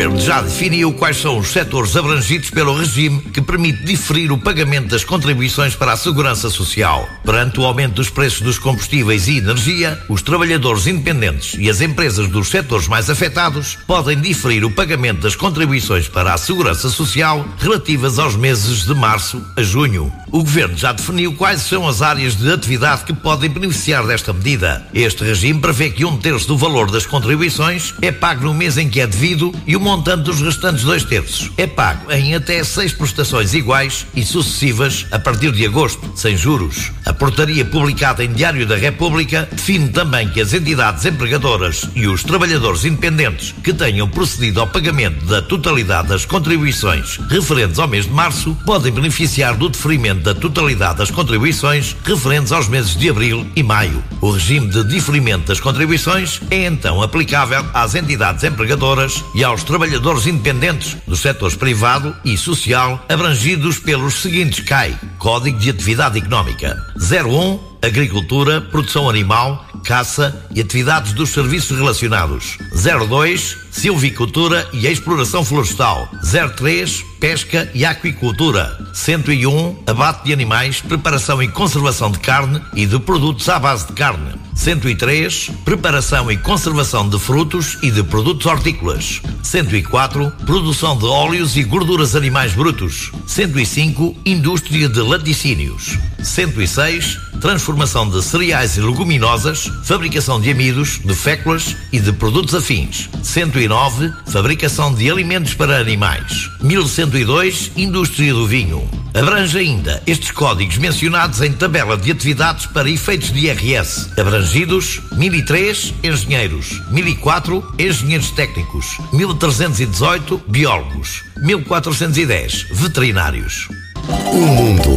Governo já definiu quais são os setores abrangidos pelo regime que permite diferir o pagamento das contribuições para a segurança social. Perante o aumento dos preços dos combustíveis e energia, os trabalhadores independentes e as empresas dos setores mais afetados podem diferir o pagamento das contribuições para a segurança social relativas aos meses de março a junho. O Governo já definiu quais são as áreas de atividade que podem beneficiar desta medida. Este regime prevê que um terço do valor das contribuições é pago no mês em que é devido e o montante dos restantes dois terços é pago em até seis prestações iguais e sucessivas a partir de agosto, sem juros. A portaria publicada em Diário da República define também que as entidades empregadoras e os trabalhadores independentes que tenham procedido ao pagamento da totalidade das contribuições referentes ao mês de março podem beneficiar do deferimento da totalidade das contribuições referentes aos meses de abril e maio. O regime de diferimento das contribuições é então aplicável às entidades empregadoras e aos trabalhadores independentes dos setores privado e social abrangidos pelos seguintes CAI: Código de Atividade Económica 01 Agricultura, Produção Animal, Caça e Atividades dos Serviços Relacionados. 02 Silvicultura e Exploração Florestal. 03 Pesca e Aquicultura. 101 Abate de Animais, Preparação e Conservação de Carne e de Produtos à base de carne. 103 Preparação e Conservação de Frutos e de Produtos Hortícolas. 104 Produção de óleos e gorduras animais brutos. 105 Indústria de laticínios 106 Transformação de cereais e leguminosas Fabricação de amidos, de féculas e de produtos afins 109 Fabricação de alimentos para animais 1102 Indústria do vinho Abrange ainda estes códigos mencionados em tabela de atividades para efeitos de IRS. Abrangidos 1003 engenheiros, 1004 engenheiros técnicos, 1318 biólogos, 1410 veterinários. O mundo.